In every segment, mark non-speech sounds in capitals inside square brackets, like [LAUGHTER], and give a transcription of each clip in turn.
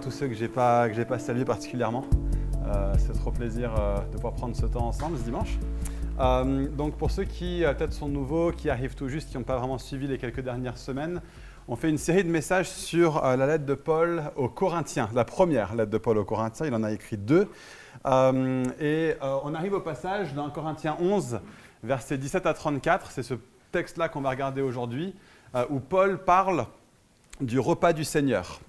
tous ceux que je n'ai pas, que pas salués particulièrement. Euh, c'est trop plaisir euh, de pouvoir prendre ce temps ensemble ce dimanche. Euh, donc pour ceux qui peut-être sont nouveaux, qui arrivent tout juste, qui n'ont pas vraiment suivi les quelques dernières semaines, on fait une série de messages sur la lettre de Paul aux Corinthiens, la première lettre de Paul aux Corinthiens, il en a écrit deux. et on arrive au passage dans Corinthiens 11, versets 17 à 34, c'est ce texte-là qu'on va regarder aujourd'hui, où Paul parle du repas du Seigneur.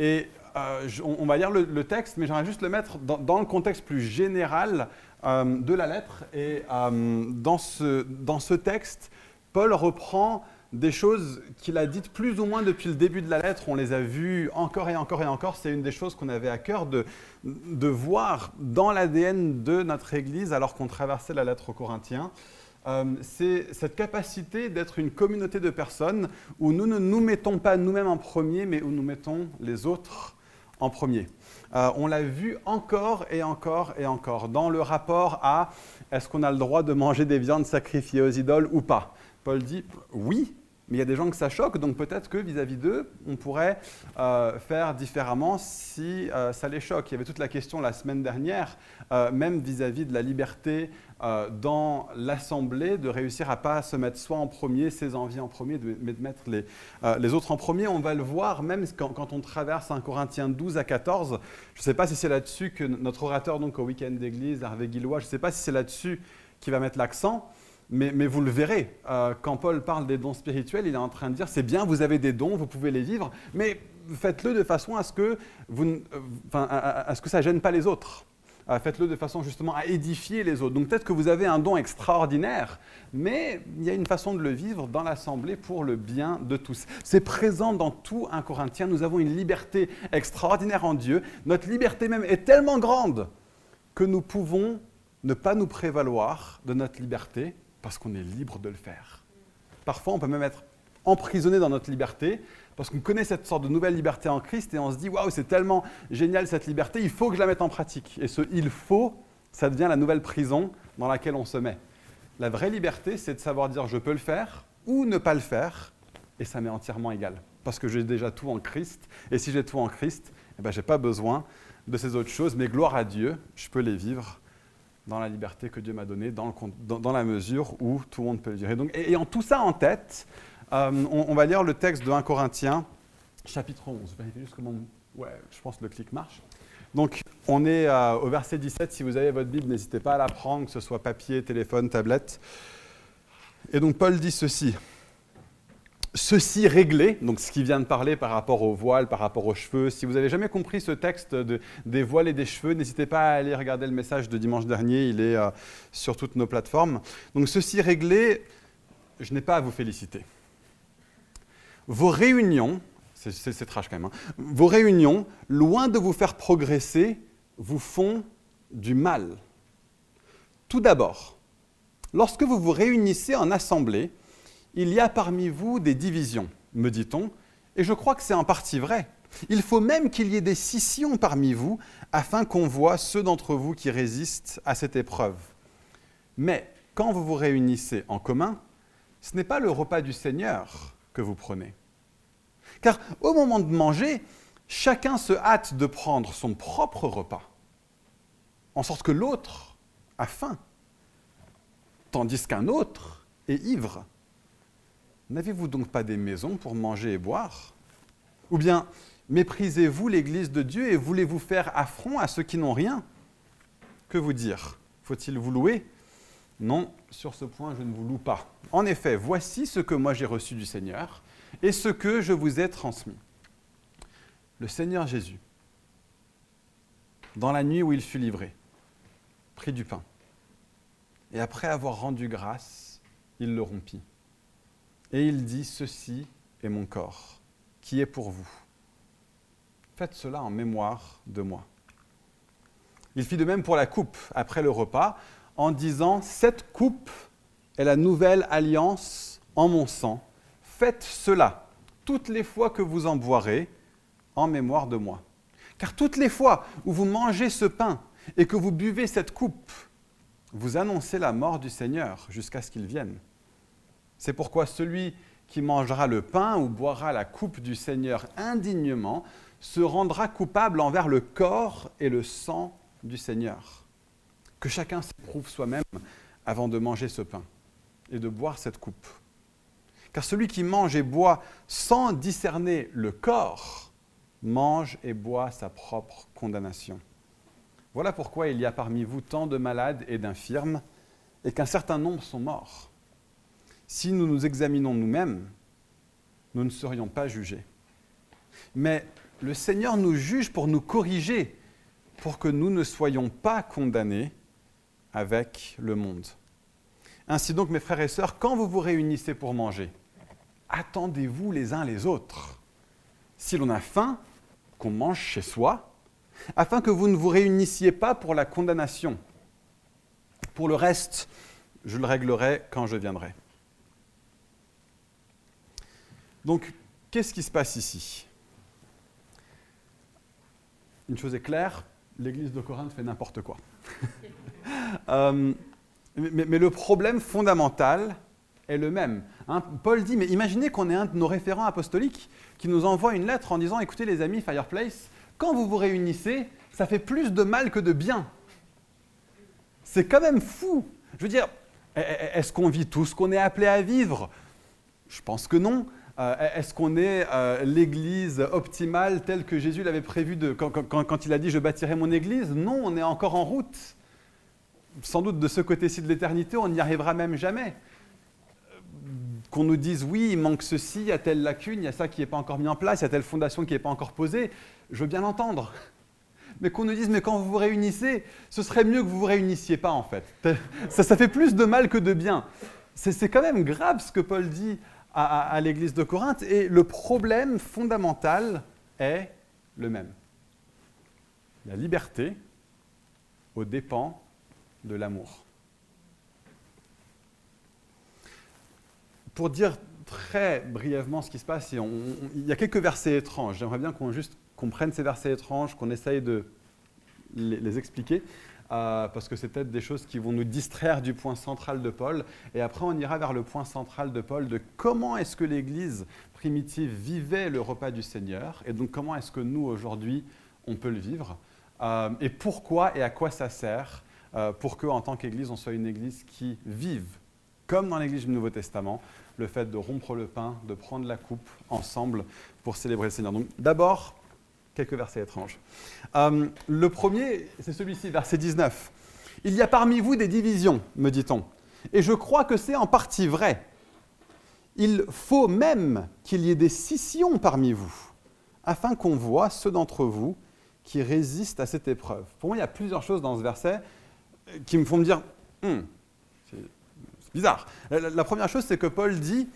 Euh, et euh, on, va lire le, texte, mais j'aimerais juste le mettre dans, le contexte plus général euh, de la lettre. Et dans ce, dans, ce, texte, Paul reprend des choses qu'il a dites plus ou moins depuis le début de la lettre. On les a vues encore et encore et encore. C'est une des choses qu'on avait à cœur de, de voir dans l'ADN de notre Église alors qu'on traversait la lettre aux Corinthiens. Euh, c'est cette capacité d'être une communauté de personnes où nous ne nous mettons pas nous-mêmes en premier, mais où nous mettons les autres en premier. Euh, on l'a vu encore et encore et encore dans le rapport à est-ce qu'on a le droit de manger des viandes sacrifiées aux idoles ou pas. Paul dit oui, mais il y a des gens que ça choque, donc peut-être que vis-à-vis d'eux, on pourrait euh, faire différemment si ça les choque. Il y avait toute la question la semaine dernière, même vis-à-vis de la liberté dans l'Assemblée, de réussir à pas se mettre soi en premier, ses envies en premier, mais de mettre les, les, autres en premier. On va le voir même quand, on traverse un Corinthiens 12 à 14. Je ne sais pas si c'est là-dessus que notre orateur donc, au week-end d'église, Hervé Guillois, je ne sais pas si c'est là-dessus qu'il va mettre l'accent. Mais, vous le verrez, euh, quand Paul parle des dons spirituels, il est en train de dire, c'est bien, vous avez des dons, vous pouvez les vivre, mais faites-le de façon à ce que, vous, euh, à, ce que ça ne gêne pas les autres. Euh, faites-le de façon justement à édifier les autres. Donc peut-être que vous avez un don extraordinaire, mais il y a une façon de le vivre dans l'Assemblée pour le bien de tous. C'est présent dans tout un Corinthien. Nous avons une liberté extraordinaire en Dieu. Notre liberté même est tellement grande que nous pouvons ne pas nous prévaloir de notre liberté parce qu'on est libre de le faire. Parfois, on peut même être emprisonné dans notre liberté parce qu'on connaît cette sorte de nouvelle liberté en Christ et on se dit waouh, c'est tellement génial cette liberté, il faut que je la mette en pratique. Et ce il faut, ça devient la nouvelle prison dans laquelle on se met. La vraie liberté, c'est de savoir dire je peux le faire ou ne pas le faire et ça m'est entièrement égal parce que j'ai déjà tout en Christ et si j'ai tout en Christ, eh ben, je n'ai pas besoin de ces autres choses, mais gloire à Dieu, je peux les vivre dans la liberté que Dieu m'a donnée, dans, la mesure où tout le monde peut le dire. Et donc, ayant tout ça en tête, euh, on, va lire le texte de 1 Corinthiens, chapitre 11. Vérifiez juste comment. Ouais, je pense que le clic marche. Donc, on est euh, au verset 17. Si vous avez votre Bible, n'hésitez pas à la prendre, que ce soit papier, téléphone, tablette. Et donc, Paul dit ceci ceci réglé, donc ce qui vient de parler par rapport au voile, par rapport aux cheveux. Si vous n'avez jamais compris ce texte des voiles et des cheveux, n'hésitez pas à aller regarder le message de dimanche dernier, il est euh, sur toutes nos plateformes. Donc ceci réglé, je n'ai pas à vous féliciter. Vos réunions, c'est trash quand même, hein, vos réunions, loin de vous faire progresser, vous font du mal. Tout d'abord, lorsque vous vous réunissez en assemblée, il y a parmi vous des divisions, me dit-on, et je crois que c'est en partie vrai. Il faut même qu'il y ait des scissions parmi vous, afin qu'on voie ceux d'entre vous qui résistent à cette épreuve. Mais quand vous vous réunissez en commun, ce n'est pas le repas du Seigneur que vous prenez. Car au moment de manger, chacun se hâte de prendre son propre repas, en sorte que l'autre a faim, tandis qu'un autre est ivre. N'avez-vous donc pas des maisons pour manger et boire? Ou bien méprisez-vous l'Église de Dieu et voulez-vous faire affront à ceux qui n'ont rien? Que vous dire? Faut-il vous louer? Non, sur ce point, je ne vous loue pas. En effet, voici ce que moi j'ai reçu du Seigneur et ce que je vous ai transmis. Le Seigneur Jésus, dans la nuit où il fut livré, prit du pain, et après avoir rendu grâce, il le rompit et il dit, ceci est mon corps, qui est pour vous. Faites cela en mémoire de moi. Il fit de même pour la coupe après le repas, en disant, cette coupe est la nouvelle alliance en mon sang. Faites cela toutes les fois que vous en boirez, en mémoire de moi. Car toutes les fois où vous mangez ce pain et que vous buvez cette coupe, vous annoncez la mort du Seigneur jusqu'à ce qu'il vienne. C'est pourquoi celui qui mangera le pain ou boira la coupe du Seigneur indignement se rendra coupable envers le corps et le sang du Seigneur. Que chacun s'éprouve soi-même avant de manger ce pain et de boire cette coupe. Car celui qui mange et boit sans discerner le corps, mange et boit sa propre condamnation. Voilà pourquoi il y a parmi vous tant de malades et d'infirmes, et qu'un certain nombre sont morts. Si nous nous examinons nous-mêmes, nous ne serions pas jugés. Mais le Seigneur nous juge pour nous corriger, pour que nous ne soyons pas condamnés avec le monde. Ainsi donc, mes frères et sœurs, quand vous vous réunissez pour manger, attendez-vous les uns les autres. Si l'on a faim, qu'on mange chez soi, afin que vous ne vous réunissiez pas pour la condamnation. Pour le reste, je le réglerai quand je viendrai. Donc, qu'est-ce qui se passe ici? Une chose est claire, l'Église de Corinthe fait n'importe quoi. [LAUGHS] Euh, mais, le problème fondamental est le même. Hein. Paul dit, mais imaginez qu'on ait un de nos référents apostoliques qui nous envoie une lettre en disant, écoutez les amis Fireplace, quand vous vous réunissez, ça fait plus de mal que de bien. C'est quand même fou. Je veux dire, est-ce qu'on vit tout ce qu'on est appelé à vivre? Je pense que non. Euh, est-ce qu'on est, euh, l'église optimale telle que Jésus l'avait prévu quand, il a dit je bâtirai mon église? Non, on est encore en route sans doute de ce côté-ci de l'éternité, on n'y arrivera même jamais. Qu'on nous dise oui, il manque ceci, il y a telle lacune, il y a ça qui n'est pas encore mis en place, il y a telle fondation qui n'est pas encore posée, je veux bien l'entendre. [LAUGHS] Mais qu'on nous dise, mais quand vous vous réunissez, ce serait mieux que vous vous réunissiez pas en fait. [LAUGHS] Ça fait plus de mal que de bien. C'est quand même grave ce que Paul dit à, l'église de Corinthe, et le problème fondamental est le même. La liberté aux dépens de l'amour. Pour dire très brièvement ce qui se passe, il y a quelques versets étranges. J'aimerais bien qu'on juste comprenne ces versets étranges, qu'on essaye de les, expliquer, euh, parce que c'est peut-être des choses qui vont nous distraire du point central de Paul. Et après, on ira vers le point central de Paul de comment est-ce que l'Église primitive vivait le repas du Seigneur, et donc comment est-ce que nous, aujourd'hui, on peut le vivre, euh, et pourquoi et à quoi ça sert, euh, pour que, en tant qu'Église, on soit une Église qui vive, comme dans l'Église du Nouveau Testament, le fait de rompre le pain, de prendre la coupe ensemble pour célébrer le Seigneur. Donc, d'abord, quelques versets étranges. Euh, le premier, c'est celui-ci, verset 19. Il y a parmi vous des divisions, me dit-on, et je crois que c'est en partie vrai. Il faut même qu'il y ait des scissions parmi vous, afin qu'on voit ceux d'entre vous qui résistent à cette épreuve. Pour moi, il y a plusieurs choses dans ce verset qui me font me dire, hmm, c'est bizarre. La, première chose, c'est que Paul dit,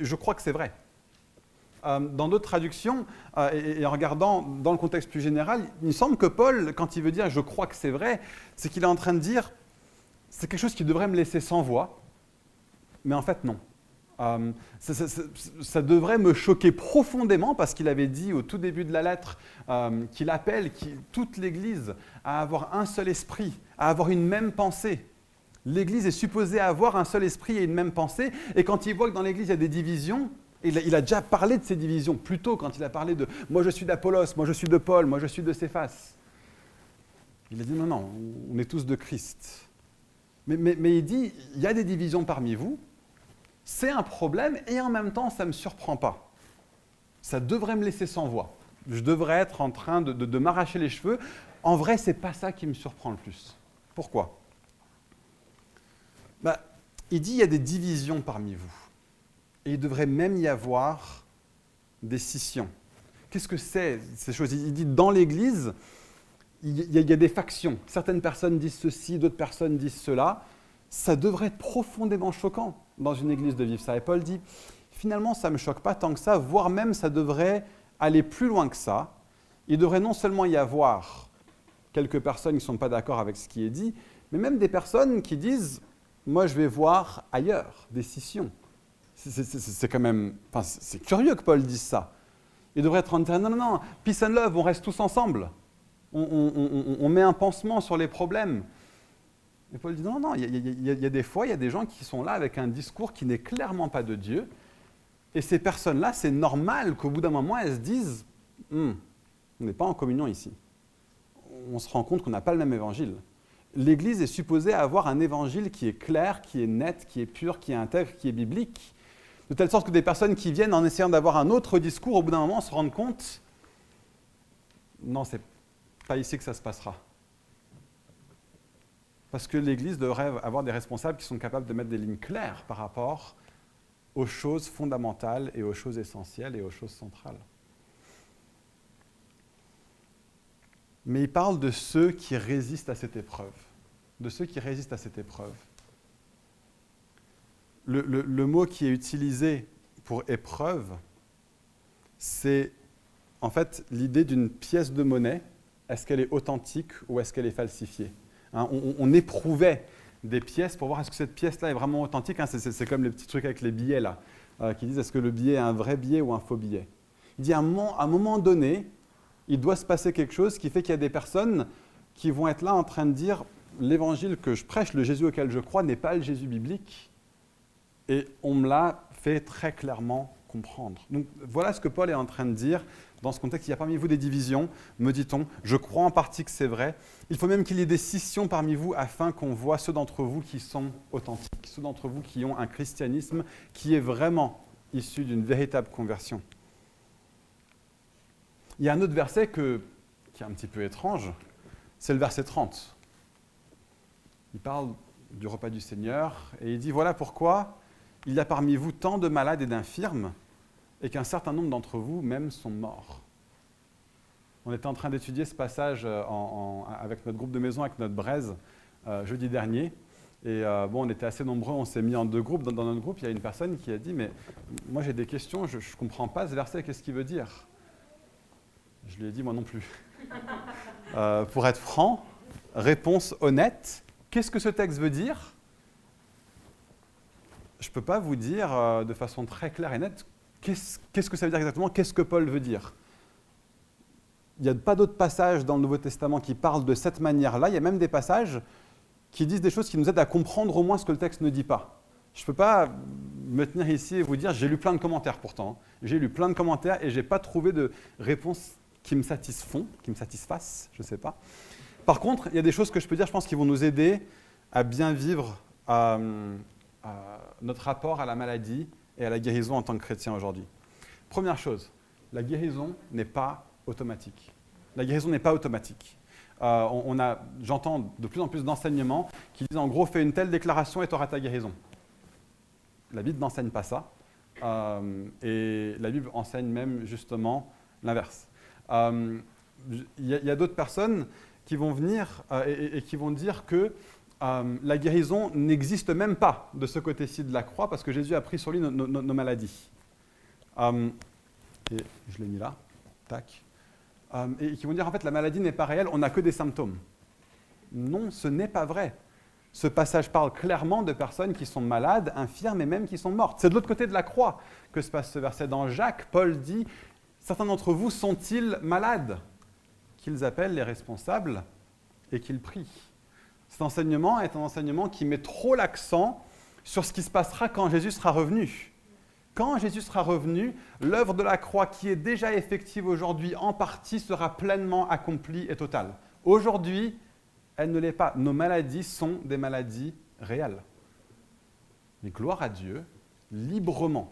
je crois que c'est vrai. Euh, dans d'autres traductions, euh, et, en regardant dans le contexte plus général, il me semble que Paul, quand il veut dire je crois que c'est vrai, c'est qu'il est en train de dire c'est quelque chose qui devrait me laisser sans voix, mais en fait non. Euh, ça, devrait me choquer profondément parce qu'il avait dit au tout début de la lettre qu'il appelle toute l'Église à avoir un seul esprit, à avoir une même pensée. L'Église est supposée avoir un seul esprit et une même pensée, et quand il voit que dans l'Église il y a des divisions, il a, déjà parlé de ces divisions, plutôt quand il a parlé de moi je suis d'Apollos, moi je suis de Paul, moi je suis de Céphas. Il a dit non, non, on est tous de Christ. Mais, il dit il y a des divisions parmi vous, c'est un problème et en même temps, ça ne me surprend pas. Ça devrait me laisser sans voix. Je devrais être en train de, m'arracher les cheveux. En vrai, ce n'est pas ça qui me surprend le plus. Pourquoi? Bah, Il dit il y a des divisions parmi vous. Et il devrait même y avoir des scissions. Qu'est-ce que c'est ces choses? Il dit dans l'Église, il y, a, des factions. Certaines personnes disent ceci, d'autres personnes disent cela. Ça devrait être profondément choquant dans une église de vivre ça. Et Paul dit, finalement, ça ne me choque pas tant que ça, voire même ça devrait aller plus loin que ça. Il devrait non seulement y avoir quelques personnes qui ne sont pas d'accord avec ce qui est dit, mais même des personnes qui disent, moi je vais voir ailleurs, des scissions. C'est quand même, enfin, c'est curieux que Paul dise ça. Il devrait être en train non, non, non, peace and love, on reste tous ensemble. on met un pansement sur les problèmes. Et Paul dit non, non, il y, a des fois, il y a des gens qui sont là avec un discours qui n'est clairement pas de Dieu. Et ces personnes-là, c'est normal qu'au bout d'un moment, elles se disent hmm, On n'est pas en communion ici. On se rend compte qu'on n'a pas le même évangile. L'Église est supposée avoir un évangile qui est clair, qui est net, qui est pur, qui est intègre, qui est biblique, de telle sorte que des personnes qui viennent en essayant d'avoir un autre discours, au bout d'un moment, se rendent compte, non, c'est pas ici que ça se passera. Parce que l'Église devrait avoir des responsables qui sont capables de mettre des lignes claires par rapport aux choses fondamentales et aux choses essentielles et aux choses centrales. Mais il parle de ceux qui résistent à cette épreuve, de ceux qui résistent à cette épreuve. Le, mot qui est utilisé pour épreuve, c'est en fait l'idée d'une pièce de monnaie. Est-ce qu'elle est authentique ou est-ce qu'elle est falsifiée hein, on, éprouvait des pièces pour voir est-ce que cette pièce-là est vraiment authentique. Hein. c'est, comme les petits trucs avec les billets là, euh, qui disent est-ce que le billet est un vrai billet ou un faux billet? Il dit à un moment donné, il doit se passer quelque chose qui fait qu'il y a des personnes qui vont être là en train de dire l'évangile que je prêche, le Jésus auquel je crois, n'est pas le Jésus biblique. Et on me l'a fait très clairement comprendre. Donc voilà ce que Paul est en train de dire dans ce contexte. Il y a parmi vous des divisions, me dit-on. Je crois en partie que c'est vrai. Il faut même qu'il y ait des scissions parmi vous afin qu'on voit ceux d'entre vous qui sont authentiques, ceux d'entre vous qui ont un christianisme qui est vraiment issu d'une véritable conversion. Il y a un autre verset qui est un petit peu étrange, c'est le verset 30. Il parle du repas du Seigneur et il dit, voilà pourquoi il y a parmi vous tant de malades et d'infirmes et qu'un certain nombre d'entre vous même sont morts. On était en train d'étudier ce passage euh, avec notre groupe de maison, avec notre braise, euh, jeudi dernier. Et euh, bon, on était assez nombreux, on s'est mis en deux groupes. Dans, notre groupe, il y a une personne qui a dit, mais moi j'ai des questions, je ne comprends pas ce verset, qu'est-ce qu'il veut dire? Je lui ai dit moi non plus. [LAUGHS] Pour être franc, réponse honnête, qu'est-ce que ce texte veut dire? Je ne peux pas vous dire euh, de façon très claire et nette qu'est-ce que ça veut dire exactement, qu'est-ce que Paul veut dire. Il n'y a pas d'autres passages dans le Nouveau Testament qui parlent de cette manière-là. Il y a même des passages qui disent des choses qui nous aident à comprendre au moins ce que le texte ne dit pas. Je ne peux pas me tenir ici et vous dire, j'ai lu plein de commentaires pourtant. J'ai lu plein de commentaires et je n'ai pas trouvé de réponse qui me satisfont, qui me satisfassent, je ne sais pas. Par contre, il y a des choses que je peux dire, je pense, qui vont nous aider à bien vivre euh, notre rapport à la maladie et à la guérison en tant que chrétien aujourd'hui. Première chose, la guérison n'est pas automatique. La guérison n'est pas automatique. Euh, on, a, j'entends de plus en plus d'enseignements qui disent en gros, fais une telle déclaration et tu auras ta guérison. La Bible n'enseigne pas ça. Euh, et la Bible enseigne même justement l'inverse. Euh, il y a, d'autres personnes qui vont venir euh, et, qui vont dire que euh, la guérison n'existe même pas de ce côté-ci de la croix parce que Jésus a pris sur lui nos, maladies. et je l'ai mis là, tac. et qui vont dire en fait la maladie n'est pas réelle, on n'a que des symptômes. Non, ce n'est pas vrai. Ce passage parle clairement de personnes qui sont malades, infirmes et même qui sont mortes. C'est de l'autre côté de la croix que se passe ce verset. Dans Jacques, Paul dit Certains d'entre vous sont-ils malades? Qu'ils appellent les responsables et qu'ils prient. Cet enseignement est un enseignement qui met trop l'accent sur ce qui se passera quand Jésus sera revenu. Quand Jésus sera revenu, l'œuvre de la croix qui est déjà effective aujourd'hui en partie sera pleinement accomplie et totale. Aujourd'hui, elle ne l'est pas. Nos maladies sont des maladies réelles. Mais gloire à Dieu, librement,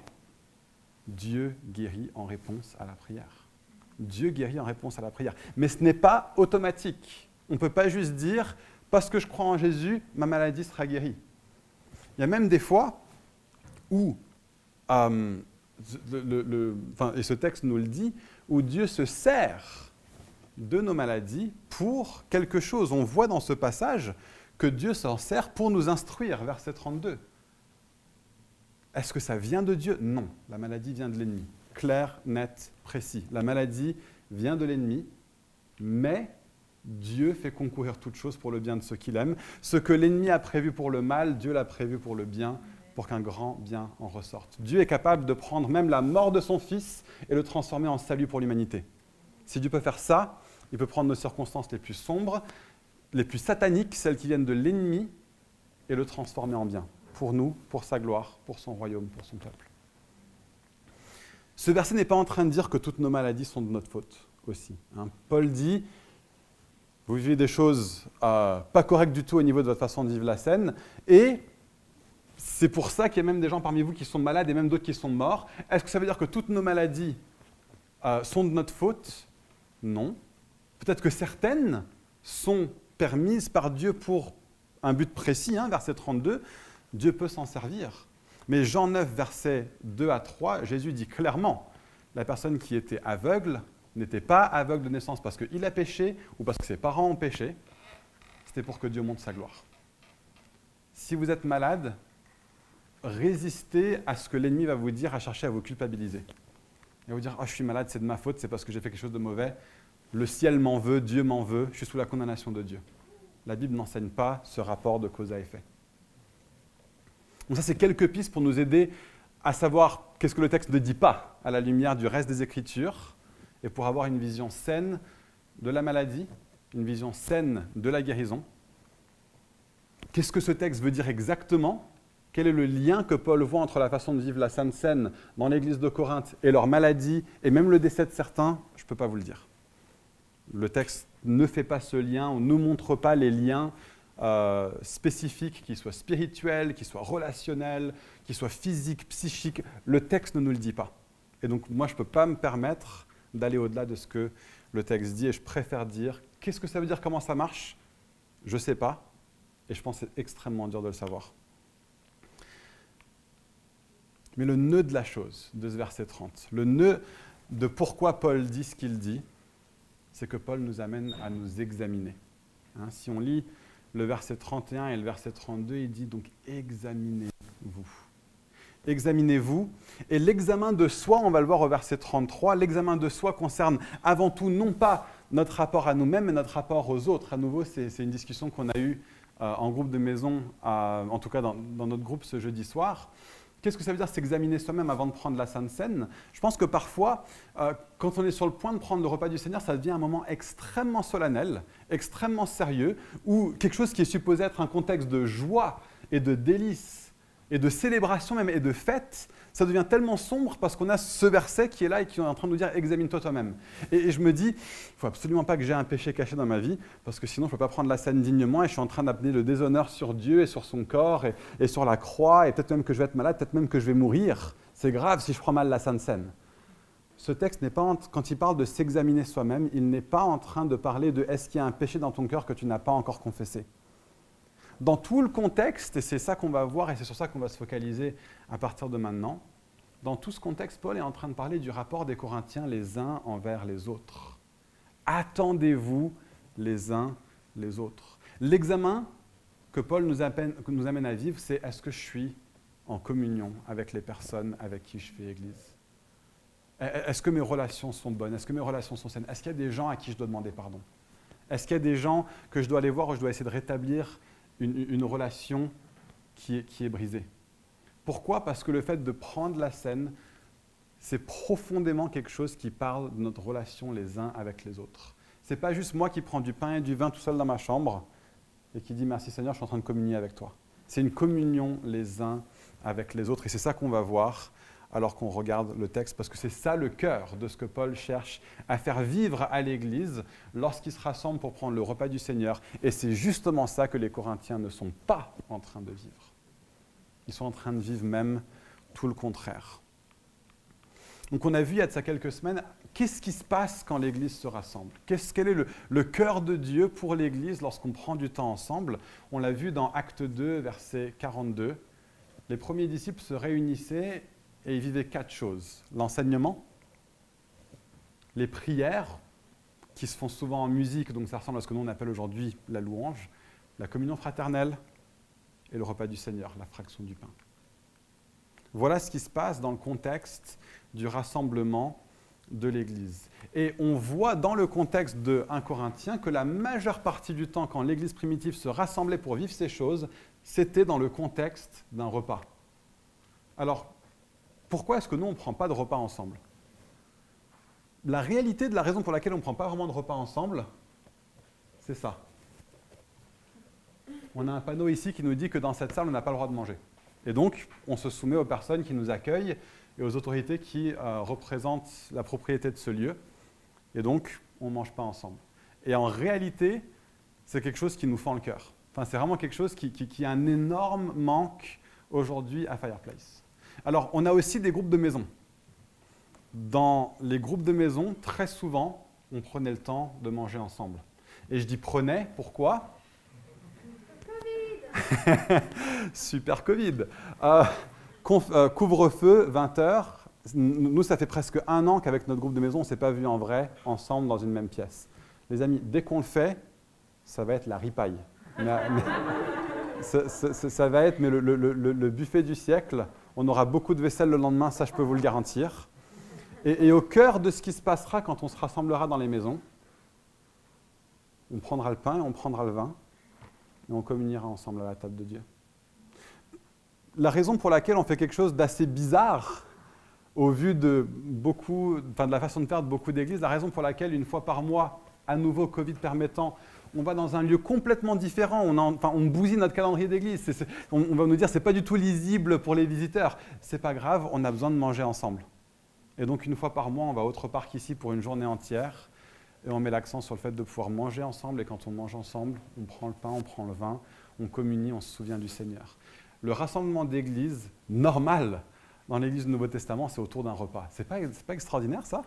Dieu guérit en réponse à la prière. Dieu guérit en réponse à la prière. Mais ce n'est pas automatique. On ne peut pas juste dire, parce que je crois en Jésus, ma maladie sera guérie. Il y a même des fois où, euh, et ce texte nous le dit, où Dieu se sert de nos maladies pour quelque chose. On voit dans ce passage que Dieu s'en sert pour nous instruire, verset 32. Est-ce que ça vient de Dieu? Non, la maladie vient de l'ennemi. Clair, net, précis. La maladie vient de l'ennemi, mais Dieu fait concourir toutes choses pour le bien de ceux qu'il aime. Ce que l'ennemi a prévu pour le mal, Dieu l'a prévu pour le bien, pour qu'un grand bien en ressorte. Dieu est capable de prendre même la mort de son Fils et le transformer en salut pour l'humanité. Si Dieu peut faire ça, il peut prendre nos circonstances les plus sombres, les plus sataniques, celles qui viennent de l'ennemi, et le transformer en bien pour nous, pour sa gloire, pour son royaume, pour son peuple. Ce verset n'est pas en train de dire que toutes nos maladies sont de notre faute aussi. Hein. Paul dit, vous vivez des choses euh, pas correctes du tout au niveau de votre façon de vivre la scène, et c'est pour ça qu'il y a même des gens parmi vous qui sont malades et même d'autres qui sont morts. Est-ce que ça veut dire que toutes nos maladies euh, sont de notre faute? Non. Peut-être que certaines sont permises par Dieu pour un but précis, hein, verset 32. Dieu peut s'en servir. Mais Jean 9, verset 2 à 3, Jésus dit clairement, la personne qui était aveugle n'était pas aveugle de naissance parce qu'il a péché ou parce que ses parents ont péché, c'était pour que Dieu montre sa gloire. Si vous êtes malade, résistez à ce que l'ennemi va vous dire, à chercher à vous culpabiliser. Et vous dire, oh, je suis malade, c'est de ma faute, c'est parce que j'ai fait quelque chose de mauvais. Le ciel m'en veut, Dieu m'en veut, je suis sous la condamnation de Dieu. La Bible n'enseigne pas ce rapport de cause à effet. Donc ça, c'est quelques pistes pour nous aider à savoir qu'est-ce que le texte ne dit pas à la lumière du reste des Écritures et pour avoir une vision saine de la maladie, une vision saine de la guérison. Qu'est-ce que ce texte veut dire exactement? Quel est le lien que Paul voit entre la façon de vivre la Sainte Seine dans l'église de Corinthe et leur maladie et même le décès de certains? Je ne peux pas vous le dire. Le texte ne fait pas ce lien, on ne montre pas les liens euh, spécifiques, qui soient spirituels, qui soient relationnels, qui soient physiques, psychiques. Le texte ne nous le dit pas. Et donc moi, je ne peux pas me permettre d'aller au-delà de ce que le texte dit, et je préfère dire qu'est-ce que ça veut dire, comment ça marche? Je ne sais pas, et je pense que c'est extrêmement dur de le savoir. Mais le nœud de la chose, de ce verset 30, le nœud de pourquoi Paul dit ce qu'il dit, c'est que Paul nous amène à nous examiner. Hein, si on lit le verset 31 et le verset 32, il dit donc examinez-vous. Examinez-vous. Et l'examen de soi, on va le voir au verset 33, l'examen de soi concerne avant tout non pas notre rapport à nous-mêmes, mais notre rapport aux autres. À nouveau, c'est une discussion qu'on a eue euh, en groupe de maison, en tout cas dans, notre groupe ce jeudi soir. Qu'est-ce que ça veut dire s'examiner soi-même avant de prendre la Sainte Seine? Je pense que parfois, euh, quand on est sur le point de prendre le repas du Seigneur, ça devient un moment extrêmement solennel, extrêmement sérieux, où quelque chose qui est supposé être un contexte de joie et de délice et de célébration même et de fête, ça devient tellement sombre parce qu'on a ce verset qui est là et qui est en train de nous dire examine-toi toi-même. Et, je me dis, il faut absolument pas que j'ai un péché caché dans ma vie parce que sinon je ne peux pas prendre la scène dignement et je suis en train d'amener le déshonneur sur Dieu et sur son corps et, sur la croix et peut-être même que je vais être malade, peut-être même que je vais mourir. C'est grave si je prends mal la Sainte Seine. Ce texte n'est pas, quand il parle de s'examiner soi-même, il n'est pas en train de parler de est-ce qu'il y a un péché dans ton cœur que tu n'as pas encore confessé? Dans tout le contexte, et c'est ça qu'on va voir et c'est sur ça qu'on va se focaliser à partir de maintenant, dans tout ce contexte, Paul est en train de parler du rapport des Corinthiens les uns envers les autres. Attendez-vous les uns les autres. L'examen que Paul nous amène, à vivre, c'est est-ce que je suis en communion avec les personnes avec qui je fais église? Est-ce que mes relations sont bonnes? Est-ce que mes relations sont saines? Est-ce qu'il y a des gens à qui je dois demander pardon? Est-ce qu'il y a des gens que je dois aller voir où je dois essayer de rétablir une, relation qui est, brisée. Pourquoi? Parce que le fait de prendre la scène, c'est profondément quelque chose qui parle de notre relation les uns avec les autres. Ce n'est pas juste moi qui prends du pain et du vin tout seul dans ma chambre et qui dit merci Seigneur, je suis en train de communier avec toi. C'est une communion les uns avec les autres et c'est ça qu'on va voir alors qu'on regarde le texte, parce que c'est ça le cœur de ce que Paul cherche à faire vivre à l'Église lorsqu'ils se rassemblent pour prendre le repas du Seigneur. Et c'est justement ça que les Corinthiens ne sont pas en train de vivre. Ils sont en train de vivre même tout le contraire. Donc on a vu il y a de ça quelques semaines, qu'est-ce qui se passe quand l'Église se rassemble? Qu'est-ce, Quel est le, le cœur de Dieu pour l'Église lorsqu'on prend du temps ensemble? On l'a vu dans Acte 2, verset 42. Les premiers disciples se réunissaient et ils vivaient quatre choses. L'enseignement, les prières, qui se font souvent en musique, donc ça ressemble à ce que nous on appelle aujourd'hui la louange, la communion fraternelle et le repas du Seigneur, la fraction du pain. Voilà ce qui se passe dans le contexte du rassemblement de l'Église. Et on voit dans le contexte de 1 Corinthiens que la majeure partie du temps, quand l'Église primitive se rassemblait pour vivre ces choses, c'était dans le contexte d'un repas. Alors, pourquoi est-ce que nous, on ne prend pas de repas ensemble? La réalité de la raison pour laquelle on ne prend pas vraiment de repas ensemble, c'est ça. On a un panneau ici qui nous dit que dans cette salle, on n'a pas le droit de manger. Et donc, on se soumet aux personnes qui nous accueillent et aux autorités qui euh, représentent la propriété de ce lieu. Et donc, on ne mange pas ensemble. Et en réalité, c'est quelque chose qui nous fend le cœur. C'est vraiment quelque chose qui, a un énorme manque aujourd'hui à Fireplace. Alors, on a aussi des groupes de maison. Dans les groupes de maison, très souvent, on prenait le temps de manger ensemble. Et je dis prenait, pourquoi? Covid [LAUGHS] Super Covid. Euh, euh, couvre-feu, 20h. Nous, ça fait presque un an qu'avec notre groupe de maison, on ne s'est pas vu en vrai, ensemble, dans une même pièce. Les amis, dès qu'on le fait, ça va être la ripaille. [LAUGHS] ça, va être mais le, buffet du siècle. On aura beaucoup de vaisselle le lendemain, ça je peux vous le garantir. Et, au cœur de ce qui se passera quand on se rassemblera dans les maisons, on prendra le pain on prendra le vin et on communiera ensemble à la table de Dieu. La raison pour laquelle on fait quelque chose d'assez bizarre au vu de beaucoup, enfin de la façon de faire de beaucoup d'églises, la raison pour laquelle une fois par mois, à nouveau Covid permettant, on va dans un lieu complètement différent, on, on bousille notre calendrier d'église, on, va nous dire c'est pas du tout lisible pour les visiteurs. C'est pas grave, on a besoin de manger ensemble. Et donc une fois par mois, on va autre part qu'ici pour une journée entière, et on met l'accent sur le fait de pouvoir manger ensemble, et quand on mange ensemble, on prend le pain, on prend le vin, on communie, on se souvient du Seigneur. Le rassemblement d'église normal dans l'église du Nouveau Testament, c'est autour d'un repas. C'est pas, pas extraordinaire ça?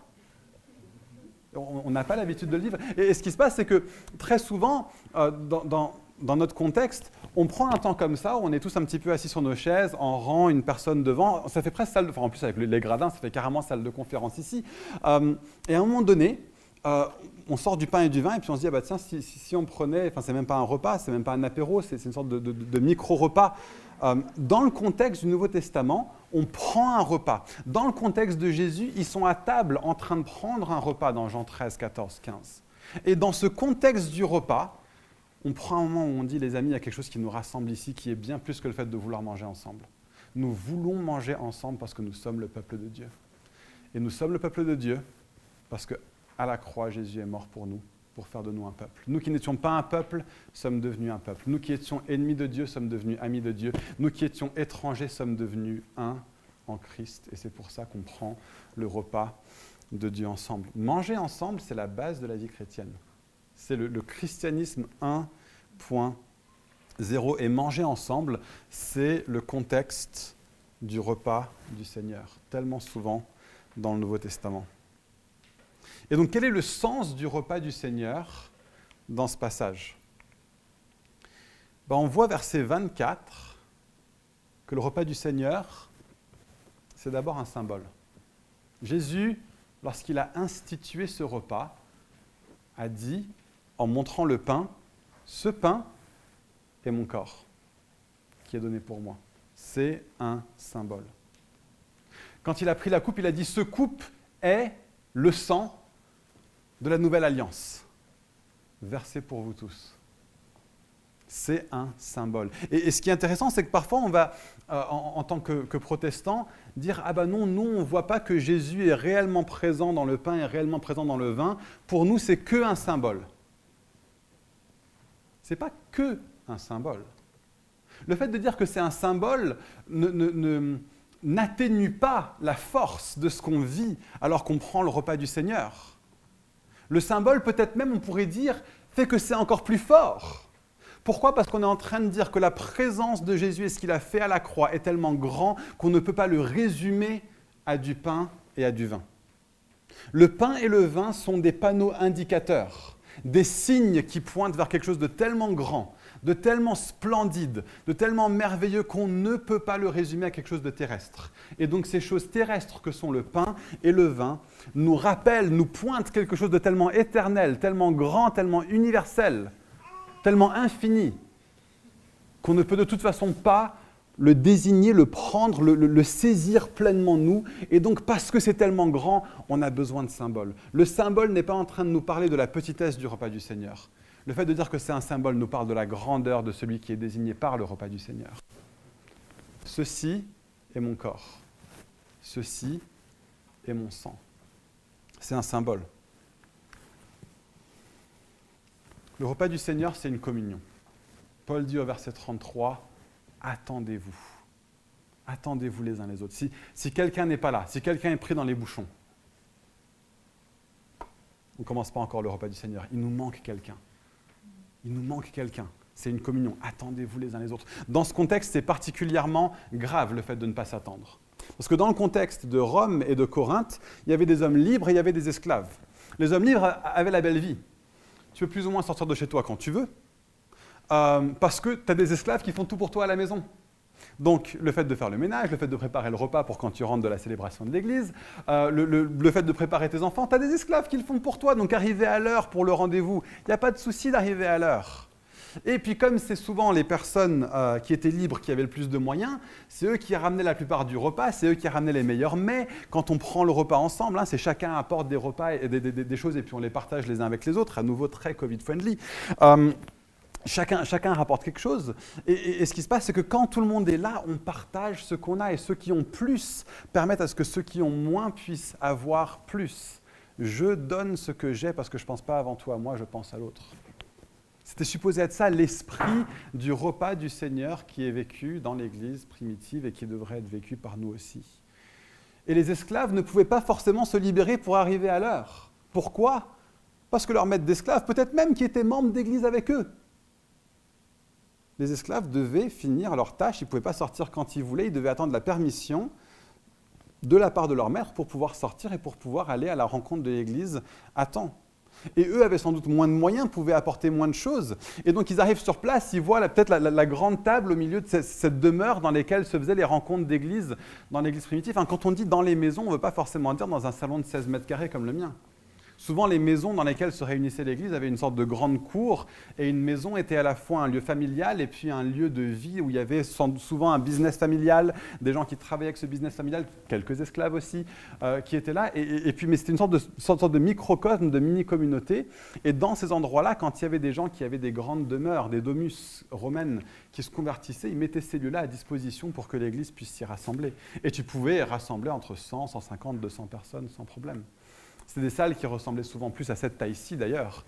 On n'a pas l'habitude de le vivre. Et, ce qui se passe, c'est que très souvent, euh, dans, notre contexte, on prend un temps comme ça, où on est tous un petit peu assis sur nos chaises, en rang, une personne devant. Ça fait presque salle de... Enfin, en plus, avec les gradins, ça fait carrément salle de conférence ici. Euh, et à un moment donné, euh, on sort du pain et du vin, et puis on se dit, ah bah tiens, si, on prenait, enfin, c'est même pas un repas, c'est même pas un apéro, c'est une sorte de micro-repas. Dans le contexte du Nouveau Testament, on prend un repas. Dans le contexte de Jésus, ils sont à table en train de prendre un repas dans Jean 13, 14, 15. Et dans ce contexte du repas, on prend un moment où on dit, les amis, il y a quelque chose qui nous rassemble ici, qui est bien plus que le fait de vouloir manger ensemble. Nous voulons manger ensemble parce que nous sommes le peuple de Dieu. Et nous sommes le peuple de Dieu parce que à la croix, Jésus est mort pour nous pour faire de nous un peuple. Nous qui n'étions pas un peuple, sommes devenus un peuple. Nous qui étions ennemis de Dieu, sommes devenus amis de Dieu. Nous qui étions étrangers, sommes devenus un en Christ. Et c'est pour ça qu'on prend le repas de Dieu ensemble. Manger ensemble, c'est la base de la vie chrétienne. C'est le, christianisme 1.0. Et manger ensemble, c'est le contexte du repas du Seigneur, tellement souvent dans le Nouveau Testament. Et donc, quel est le sens du repas du Seigneur dans ce passage? Ben, On voit verset 24 que le repas du Seigneur, c'est d'abord un symbole. Jésus, lorsqu'il a institué ce repas, a dit, en montrant le pain, ce pain est mon corps qui est donné pour moi. C'est un symbole. Quand il a pris la coupe, il a dit, ce coupe est le sang de la nouvelle alliance, versé pour vous tous. C'est un symbole. Et, ce qui est intéressant, c'est que parfois on va, euh, en, tant que, que, protestant, dire Ah ben non, nous on ne voit pas que Jésus est réellement présent dans le pain et réellement présent dans le vin. Pour nous, c'est que un symbole. Ce n'est pas que un symbole. Le fait de dire que c'est un symbole n'atténue pas la force de ce qu'on vit alors qu'on prend le repas du Seigneur. Le symbole, peut-être même, on pourrait dire, fait que c'est encore plus fort. Pourquoi? Parce qu'on est en train de dire que la présence de Jésus et ce qu'il a fait à la croix est tellement grand qu'on ne peut pas le résumer à du pain et à du vin. Le pain et le vin sont des panneaux indicateurs, des signes qui pointent vers quelque chose de tellement grand, de tellement splendide, de tellement merveilleux qu'on ne peut pas le résumer à quelque chose de terrestre. Et donc ces choses terrestres que sont le pain et le vin nous rappellent, nous pointent quelque chose de tellement éternel, tellement grand, tellement universel, tellement infini, qu'on ne peut de toute façon pas le désigner, le prendre, le, saisir pleinement nous. Et donc, parce que c'est tellement grand, on a besoin de symboles. Le symbole n'est pas en train de nous parler de la petitesse du repas du Seigneur. Le fait de dire que c'est un symbole nous parle de la grandeur de celui qui est désigné par le repas du Seigneur. Ceci est mon corps. Ceci est mon sang. C'est un symbole. Le repas du Seigneur, c'est une communion. Paul dit au verset 33, Attendez-vous. Attendez-vous les uns les autres. Si, quelqu'un n'est pas là, si quelqu'un est pris dans les bouchons, on ne commence pas encore le repas du Seigneur. Il nous manque quelqu'un. Il nous manque quelqu'un. C'est une communion. Attendez-vous les uns les autres. Dans ce contexte, c'est particulièrement grave le fait de ne pas s'attendre. Parce que dans le contexte de Rome et de Corinthe, il y avait des hommes libres et il y avait des esclaves. Les hommes libres avaient la belle vie. Tu peux plus ou moins sortir de chez toi quand tu veux, euh, parce que tu as des esclaves qui font tout pour toi à la maison. Donc le fait de faire le ménage, le fait de préparer le repas pour quand tu rentres de la célébration de l'église, euh, le, fait de préparer tes enfants, tu as des esclaves qui le font pour toi, donc arriver à l'heure pour le rendez-vous, il n'y a pas de souci d'arriver à l'heure. Et puis comme c'est souvent les personnes euh, qui étaient libres qui avaient le plus de moyens, c'est eux qui ramenaient la plupart du repas, c'est eux qui ramenaient les meilleurs mets. Quand on prend le repas ensemble, hein, c'est chacun apporte des repas et des, choses et puis on les partage les uns avec les autres, à nouveau très Covid-friendly. Euh, chacun, rapporte quelque chose. Et, ce qui se passe, c'est que quand tout le monde est là, on partage ce qu'on a. Et ceux qui ont plus permettent à ce que ceux qui ont moins puissent avoir plus. Je donne ce que j'ai parce que je ne pense pas avant tout à moi, je pense à l'autre. C'était supposé être ça l'esprit du repas du Seigneur qui est vécu dans l'Église primitive et qui devrait être vécu par nous aussi. Et les esclaves ne pouvaient pas forcément se libérer pour arriver à l'heure. Pourquoi? Parce que leur maître d'esclaves, peut-être même qui était membre d'Église avec eux, les esclaves devaient finir leur tâche, ils ne pouvaient pas sortir quand ils voulaient, ils devaient attendre la permission de la part de leur maître pour pouvoir sortir et pour pouvoir aller à la rencontre de l'Église à temps. Et eux avaient sans doute moins de moyens, pouvaient apporter moins de choses. Et donc ils arrivent sur place, ils voient peut-être la, grande table au milieu de cette, demeure dans laquelle se faisaient les rencontres d'église dans l'église primitive. quand on dit dans les maisons, on ne veut pas forcément dire dans un salon de 16 mètres carrés comme le mien. Souvent, les maisons dans lesquelles se réunissait l'Église avaient une sorte de grande cour, et une maison était à la fois un lieu familial et puis un lieu de vie où il y avait souvent un business familial, des gens qui travaillaient avec ce business familial, quelques esclaves aussi, euh, qui étaient là. Et, puis, mais c'était une sorte de, sorte de microcosme, de mini-communauté. Et dans ces endroits-là, quand il y avait des gens qui avaient des grandes demeures, des domus romaines qui se convertissaient, ils mettaient ces lieux-là à disposition pour que l'Église puisse s'y rassembler. Et tu pouvais rassembler entre 100, 150, 200 personnes sans problème. C'était des salles qui ressemblaient souvent plus à cette taille-ci d'ailleurs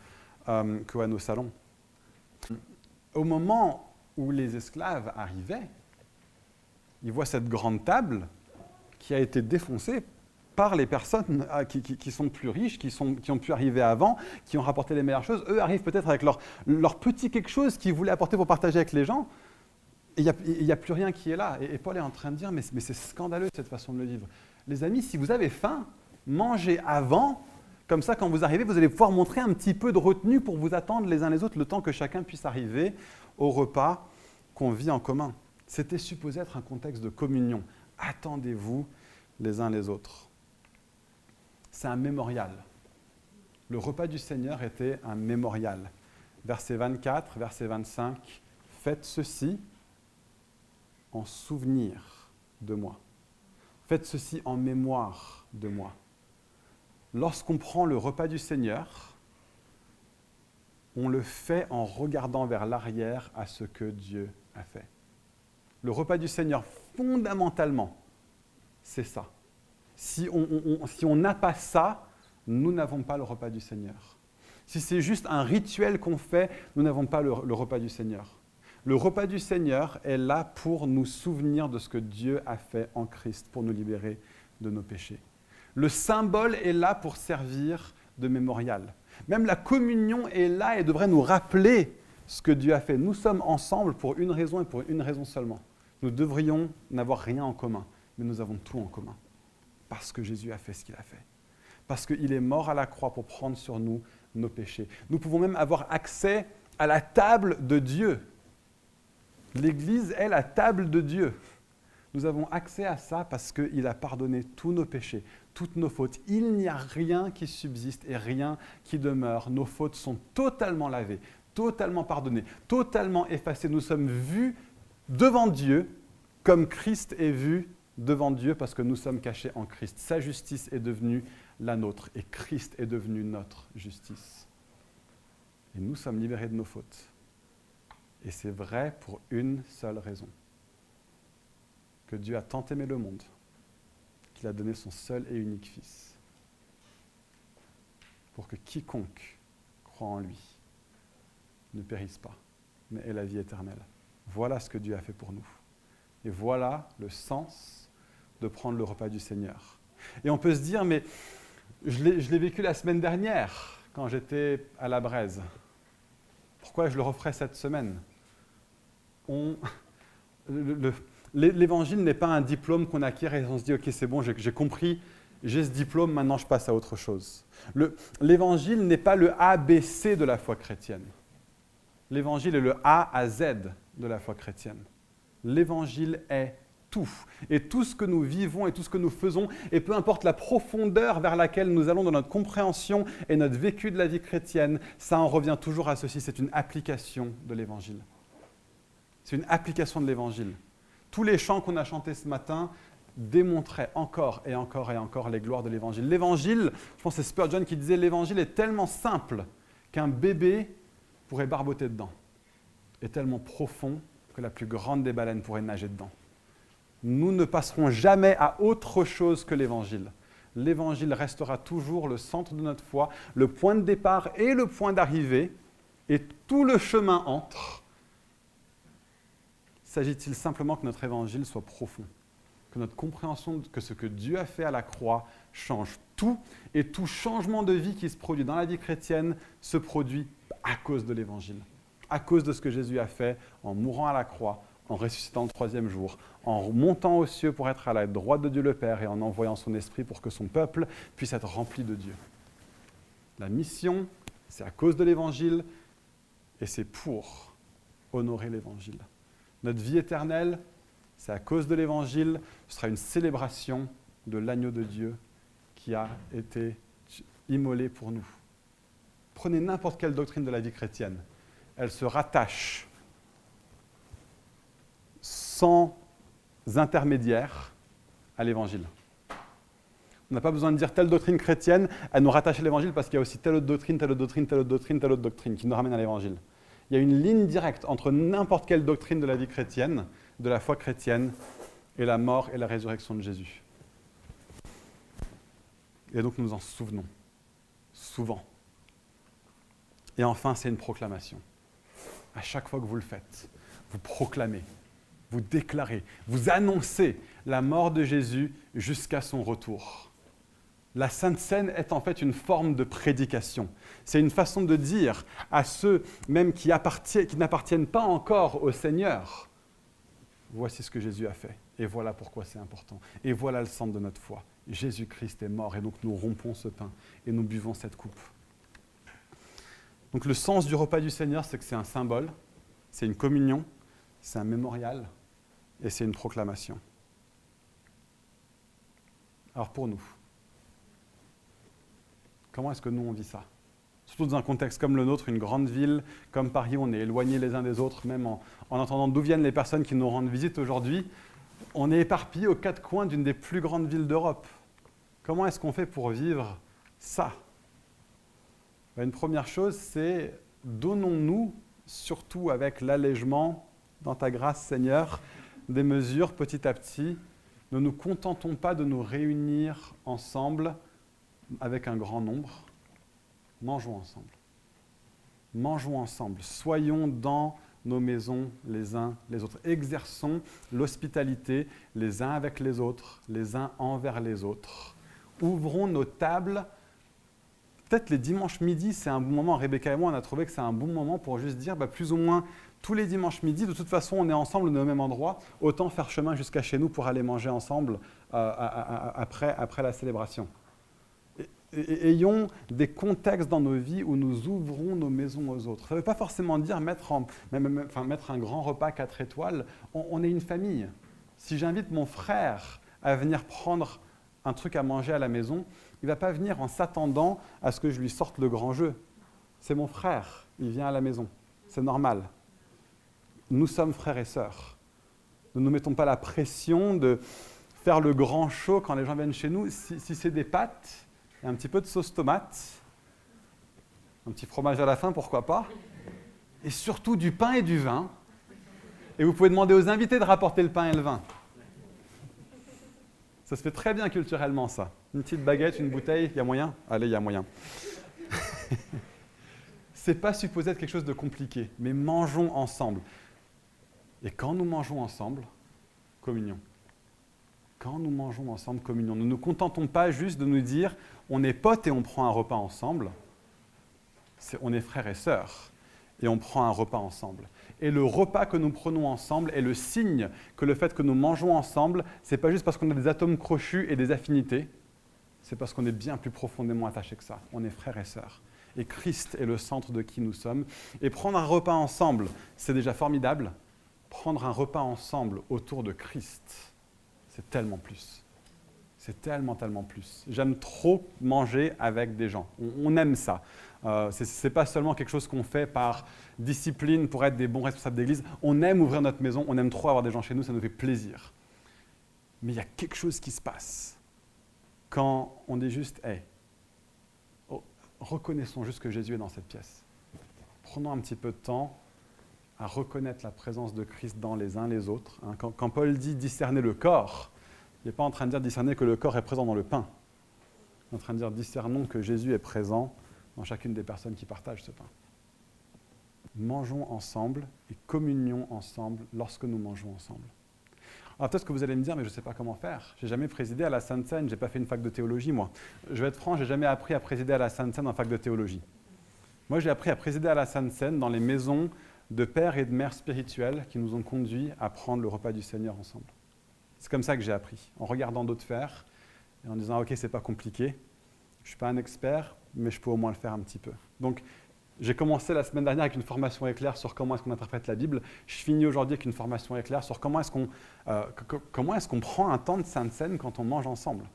euh, qu'à nos salons. Au moment où les esclaves arrivaient, ils voient cette grande table qui a été défoncée par les personnes euh, qui, sont plus riches, qui, ont pu arriver avant, qui ont rapporté les meilleures choses. Eux arrivent peut-être avec leur, petit quelque chose qu'ils voulaient apporter pour partager avec les gens. Il n'y a, plus rien qui est là. Et, Paul est en train de dire, mais c'est scandaleux cette façon de le vivre. Les amis, si vous avez faim, mangez avant. Comme ça, quand vous arrivez, vous allez pouvoir montrer un petit peu de retenue pour vous attendre les uns les autres le temps que chacun puisse arriver au repas qu'on vit en commun. C'était supposé être un contexte de communion. Attendez-vous les uns les autres. C'est un mémorial. Le repas du Seigneur était un mémorial. Verset 24, verset 25, faites ceci en souvenir de moi. Faites ceci en mémoire de moi lorsqu'on prend le repas du Seigneur, on le fait en regardant vers l'arrière à ce que Dieu a fait. Le repas du Seigneur, fondamentalement, c'est ça. Si on n'a pas ça, nous n'avons pas le repas du Seigneur. Si c'est juste un rituel qu'on fait, nous n'avons pas le repas du Seigneur. Le repas du Seigneur est là pour nous souvenir de ce que Dieu a fait en Christ, pour nous libérer de nos péchés. Le symbole est là pour servir de mémorial. Même la communion est là et devrait nous rappeler ce que Dieu a fait. Nous sommes ensemble pour une raison et pour une raison seulement. Nous devrions n'avoir rien en commun, mais nous avons tout en commun. Parce que Jésus a fait ce qu'il a fait. Parce qu'il est mort à la croix pour prendre sur nous nos péchés. Nous pouvons même avoir accès à la table de Dieu. L'Église est la table de Dieu. Nous avons accès à ça parce qu'il a pardonné tous nos péchés, toutes nos fautes. Il n'y a rien qui subsiste et rien qui demeure. Nos fautes sont totalement lavées, totalement pardonnées, totalement effacées. Nous sommes vus devant Dieu comme Christ est vu devant Dieu parce que nous sommes cachés en Christ. Sa justice est devenue la nôtre et Christ est devenu notre justice. Et nous sommes libérés de nos fautes. Et c'est vrai pour une seule raison que Dieu a tant aimé le monde qu'il a donné son seul et unique Fils, pour que quiconque croit en lui ne périsse pas, mais ait la vie éternelle. Voilà ce que Dieu a fait pour nous. Et voilà le sens de prendre le repas du Seigneur. Et on peut se dire, mais je l'ai vécu la semaine dernière quand j'étais à la braise. Pourquoi je le referai cette semaine? L'évangile n'est pas un diplôme qu'on acquiert et on se dit, ok, c'est bon, j'ai compris, j'ai ce diplôme, maintenant je passe à autre chose. L'évangile n'est pas le ABC de la foi chrétienne. L'évangile est le A à Z de la foi chrétienne. L'évangile est tout. Et tout ce que nous vivons et tout ce que nous faisons, et peu importe la profondeur vers laquelle nous allons dans notre compréhension et notre vécu de la vie chrétienne, ça en revient toujours à ceci, c'est une application de l'évangile. C'est une application de l'évangile. Tous les chants qu'on a chantés ce matin démontraient encore et encore et encore les gloires de l'évangile. L'évangile, je pense que c'est Spurgeon qui disait, l'évangile est tellement simple qu'un bébé pourrait barboter dedans, est tellement profond que la plus grande des baleines pourrait nager dedans. Nous ne passerons jamais à autre chose que l'évangile. L'évangile restera toujours le centre de notre foi, le point de départ et le point d'arrivée, et tout le chemin entre S'agit-il simplement que notre évangile soit profond, que notre compréhension que ce que Dieu a fait à la croix change tout, et tout changement de vie qui se produit dans la vie chrétienne se produit à cause de l'évangile, à cause de ce que Jésus a fait en mourant à la croix, en ressuscitant le troisième jour, en montant aux cieux pour être à la droite de Dieu le Père et en envoyant son esprit pour que son peuple puisse être rempli de Dieu. La mission, c'est à cause de l'évangile et c'est pour honorer l'évangile. Notre vie éternelle, c'est à cause de l'Évangile, ce sera une célébration de l'agneau de Dieu qui a été immolé pour nous. Prenez n'importe quelle doctrine de la vie chrétienne, elle se rattache sans intermédiaire à l'Évangile. On n'a pas besoin de dire telle doctrine chrétienne, elle nous rattache à l'Évangile parce qu'il y a aussi telle autre doctrine, telle autre doctrine, telle autre doctrine, telle autre doctrine qui nous ramène à l'Évangile il y a une ligne directe entre n'importe quelle doctrine de la vie chrétienne, de la foi chrétienne, et la mort et la résurrection de Jésus. Et donc nous en souvenons, souvent. Et enfin, c'est une proclamation. À chaque fois que vous le faites, vous proclamez, vous déclarez, vous annoncez la mort de Jésus jusqu'à son retour. La Sainte Seine est en fait une forme de prédication. C'est une façon de dire à ceux même qui, qui n'appartiennent pas encore au Seigneur, voici ce que Jésus a fait, et voilà pourquoi c'est important, et voilà le centre de notre foi. Jésus-Christ est mort, et donc nous rompons ce pain, et nous buvons cette coupe. Donc le sens du repas du Seigneur, c'est que c'est un symbole, c'est une communion, c'est un mémorial, et c'est une proclamation. Alors pour nous, Comment est-ce que nous, on vit ça? Surtout dans un contexte comme le nôtre, une grande ville comme Paris, on est éloignés les uns des autres, même en, entendant d'où viennent les personnes qui nous rendent visite aujourd'hui. On est éparpillés aux quatre coins d'une des plus grandes villes d'Europe. Comment est-ce qu'on fait pour vivre ça? Ben, Une première chose, c'est donnons-nous, surtout avec l'allègement, dans ta grâce Seigneur, des mesures petit à petit. Ne nous contentons pas de nous réunir ensemble avec un grand nombre, mangeons ensemble. Mangeons ensemble. Soyons dans nos maisons les uns les autres. Exerçons l'hospitalité les uns avec les autres, les uns envers les autres. Ouvrons nos tables. Peut-être les dimanches midi, c'est un bon moment. Rebecca et moi, on a trouvé que c'est un bon moment pour juste dire, bah, plus ou moins tous les dimanches midi, de toute façon, on est ensemble au même endroit. Autant faire chemin jusqu'à chez nous pour aller manger ensemble euh, après, après la célébration ayons des contextes dans nos vies où nous ouvrons nos maisons aux autres. Ça ne veut pas forcément dire mettre, un grand repas 4 étoiles. On, est une famille. Si j'invite mon frère à venir prendre un truc à manger à la maison, il ne va pas venir en s'attendant à ce que je lui sorte le grand jeu. C'est mon frère, il vient à la maison. C'est normal. Nous sommes frères et sœurs. Ne nous mettons pas la pression de faire le grand show quand les gens viennent chez nous. Si, si c'est des pâtes, et un petit peu de sauce tomate, un petit fromage à la fin, pourquoi pas, et surtout du pain et du vin. Et vous pouvez demander aux invités de rapporter le pain et le vin. Ça se fait très bien culturellement, ça. Une petite baguette, une bouteille, il y a moyen Allez, il y a moyen. [LAUGHS] C'est pas supposé être quelque chose de compliqué, mais mangeons ensemble. Et quand nous mangeons ensemble, communion. Quand nous mangeons ensemble communion, nous ne nous contentons pas juste de nous dire on est potes et on prend un repas ensemble. on est frères et sœurs et on prend un repas ensemble. Et le repas que nous prenons ensemble est le signe que le fait que nous mangeons ensemble, ce n'est pas juste parce qu'on a des atomes crochus et des affinités, c'est parce qu'on est bien plus profondément attachés que ça. On est frères et sœurs. Et Christ est le centre de qui nous sommes. Et prendre un repas ensemble, c'est déjà formidable. Prendre un repas ensemble autour de Christ, c'est tellement plus. C'est tellement, tellement plus. J'aime trop manger avec des gens. On, aime ça. Euh, ce n'est pas seulement quelque chose qu'on fait par discipline pour être des bons responsables d'église. On aime ouvrir notre maison, on aime trop avoir des gens chez nous, ça nous fait plaisir. Mais il y a quelque chose qui se passe quand on dit juste, hey, oh, reconnaissons juste que Jésus est dans cette pièce. Prenons un petit peu de temps à reconnaître la présence de Christ dans les uns les autres. Hein. Quand, Paul dit discerner le corps, il n'est pas en train de dire discerner que le corps est présent dans le pain. Il est en train de dire discernons que Jésus est présent dans chacune des personnes qui partagent ce pain. Mangeons ensemble et communions ensemble lorsque nous mangeons ensemble. Alors peut-être que vous allez me dire, mais je ne sais pas comment faire. J'ai jamais présidé à la Sainte Seine, j'ai pas fait une fac de théologie, moi. Je vais être franc, j'ai jamais appris à présider à la Sainte Seine en fac de théologie. Moi, j'ai appris à présider à la Sainte Seine dans les maisons de pères et de mères spirituels qui nous ont conduits à prendre le repas du Seigneur ensemble. C'est comme ça que j'ai appris, en regardant d'autres faire et en disant ok, c'est pas compliqué. Je suis pas un expert, mais je peux au moins le faire un petit peu. Donc, j'ai commencé la semaine dernière avec une formation éclair sur comment est-ce qu'on interprète la Bible. Je finis aujourd'hui avec une formation éclair sur comment est-ce qu'on euh, est-ce prend un temps de sainte scène quand on mange ensemble.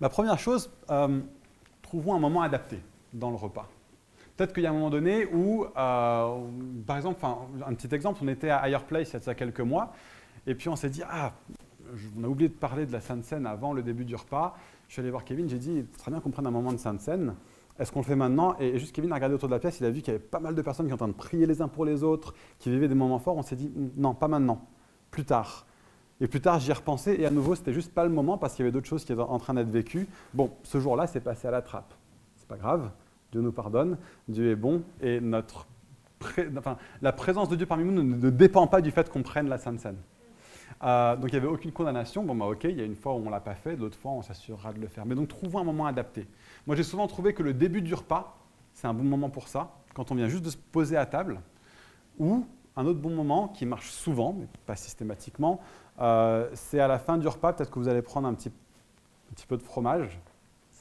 Ma première chose, euh, trouvons un moment adapté dans le repas. Peut-être qu'il y a un moment donné où, euh, par exemple, un petit exemple, on était à Higher Place il y a quelques mois, et puis on s'est dit, ah, on a oublié de parler de la Sainte Seine avant le début du repas. Je suis allé voir Kevin, j'ai dit, très bien qu'on prenne un moment de Sainte Seine. Est-ce qu'on le fait maintenant? Et juste Kevin a regardé autour de la pièce, il a vu qu'il y avait pas mal de personnes qui étaient en train de prier les uns pour les autres, qui vivaient des moments forts. On s'est dit, non, pas maintenant, plus tard. Et plus tard, j'y ai repensé, et à nouveau, c'était juste pas le moment parce qu'il y avait d'autres choses qui étaient en train d'être vécues. Bon, ce jour-là, c'est passé à la trappe. C'est pas grave, Dieu nous pardonne, Dieu est bon, et notre la présence de Dieu parmi nous ne dépend pas du fait qu'on prenne la Sainte Seine. Euh, donc il n'y avait aucune condamnation. Bon, bah ok, il y a une fois où on ne l'a pas fait, d'autres fois on s'assurera de le faire. Mais donc trouvons un moment adapté. Moi j'ai souvent trouvé que le début du repas, c'est un bon moment pour ça, quand on vient juste de se poser à table, ou un autre bon moment qui marche souvent, mais pas systématiquement, euh, c'est à la fin du repas, peut-être que vous allez prendre un petit, un petit peu de fromage.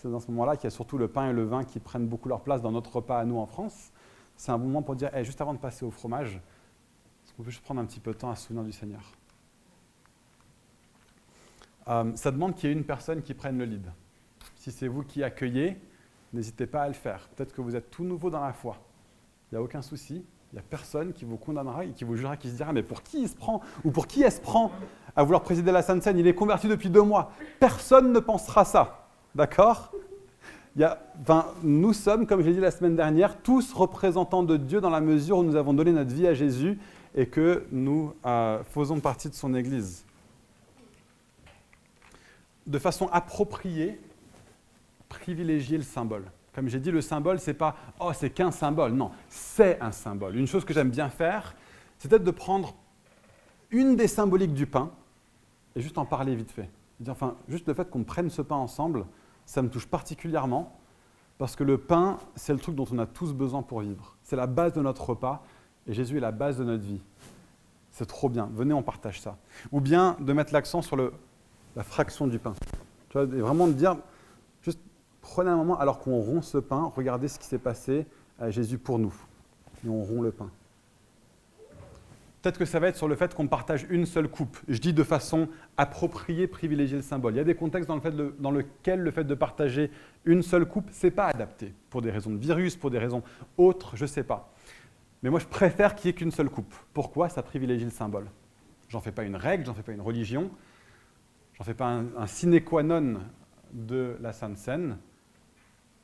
C'est dans ce moment-là qu'il y a surtout le pain et le vin qui prennent beaucoup leur place dans notre repas à nous en France. C'est un moment pour dire, juste avant de passer au fromage, est-ce qu'on peut juste prendre un petit peu de temps à souvenir du Seigneur? Euh, ça demande qu'il y ait une personne qui prenne le lead. Si c'est vous qui accueillez, n'hésitez pas à le faire. Peut-être que vous êtes tout nouveau dans la foi. Il n'y a aucun souci. Il n'y a personne qui vous condamnera et qui vous jugera, qui se dira Mais pour qui il se prend? Ou pour qui elle se prend? À vouloir présider la Sainte Seine Il est converti depuis deux mois. Personne ne pensera ça. D'accord? Nous sommes, comme je l'ai dit la semaine dernière, tous représentants de Dieu dans la mesure où nous avons donné notre vie à Jésus et que nous euh, faisons partie de son Église de façon appropriée, privilégier le symbole. Comme j'ai dit, le symbole, c'est pas oh, c'est qu'un symbole. Non, c'est un symbole. Une chose que j'aime bien faire, c'est peut-être de prendre une des symboliques du pain et juste en parler vite fait. Enfin, juste le fait qu'on prenne ce pain ensemble, ça me touche particulièrement parce que le pain, c'est le truc dont on a tous besoin pour vivre. C'est la base de notre repas et Jésus est la base de notre vie. C'est trop bien. Venez, on partage ça. Ou bien de mettre l'accent sur la fraction du pain. Tu vois, et vraiment de dire, juste prenez un moment alors qu'on rompt ce pain, regardez ce qui s'est passé à Jésus pour nous. Et on rompt le pain. Peut-être que ça va être sur le fait qu'on partage une seule coupe. Je dis de façon appropriée, privilégier le symbole. Il y a des contextes dans, le lesquels le fait de partager une seule coupe, ce n'est pas adapté. Pour des raisons de virus, pour des raisons autres, je ne sais pas. Mais moi, je préfère qu'il n'y ait qu'une seule coupe. Pourquoi Ça privilégie le symbole? J'en fais pas une règle, j'en fais pas une religion j'en fais pas un, sine qua non de la Sainte Seine,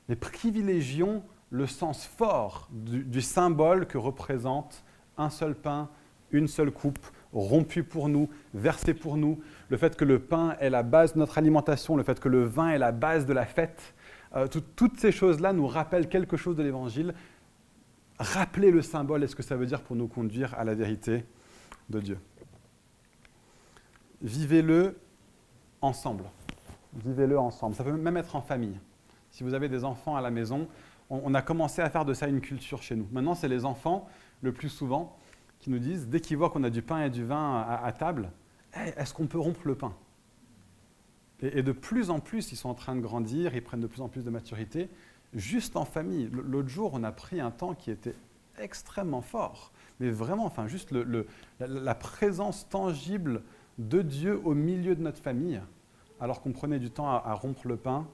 mais privilégions le sens fort du, symbole que représente un seul pain, une seule coupe, rompu pour nous, versé pour nous, le fait que le pain est la base de notre alimentation, le fait que le vin est la base de la fête, euh, toutes ces choses-là nous rappellent quelque chose de l'Évangile. Rappelez le symbole et ce que ça veut dire pour nous conduire à la vérité de Dieu? vivez-le ensemble. Vivez-le ensemble. Ça peut même être en famille. Si vous avez des enfants à la maison, on, a commencé à faire de ça une culture chez nous. Maintenant, c'est les enfants, le plus souvent, qui nous disent, dès qu'ils voient qu'on a du pain et du vin à, table, est-ce qu'on peut rompre le pain? Et, de plus en plus, ils sont en train de grandir, ils prennent de plus en plus de maturité, juste en famille. L'autre jour, on a pris un temps qui était extrêmement fort, mais vraiment, enfin, juste la, présence tangible de Dieu au milieu de notre famille, alors qu'on prenait du temps à rompre le pain,